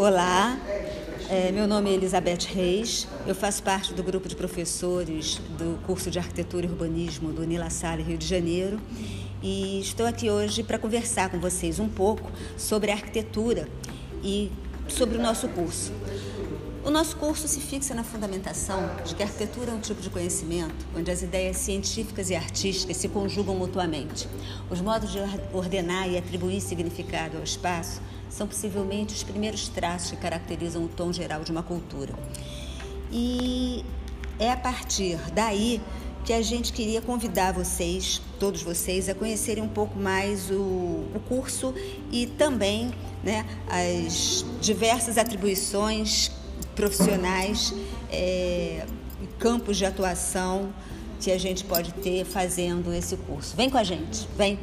Olá, é, meu nome é Elizabeth Reis, eu faço parte do grupo de professores do curso de Arquitetura e Urbanismo do Nila Salle, Rio de Janeiro, e estou aqui hoje para conversar com vocês um pouco sobre a arquitetura e sobre o nosso curso. O nosso curso se fixa na fundamentação de que a arquitetura é um tipo de conhecimento onde as ideias científicas e artísticas se conjugam mutuamente. Os modos de ordenar e atribuir significado ao espaço são possivelmente os primeiros traços que caracterizam o tom geral de uma cultura. E é a partir daí que a gente queria convidar vocês, todos vocês, a conhecerem um pouco mais o, o curso e também né, as diversas atribuições profissionais, é, campos de atuação que a gente pode ter fazendo esse curso. Vem com a gente, vem!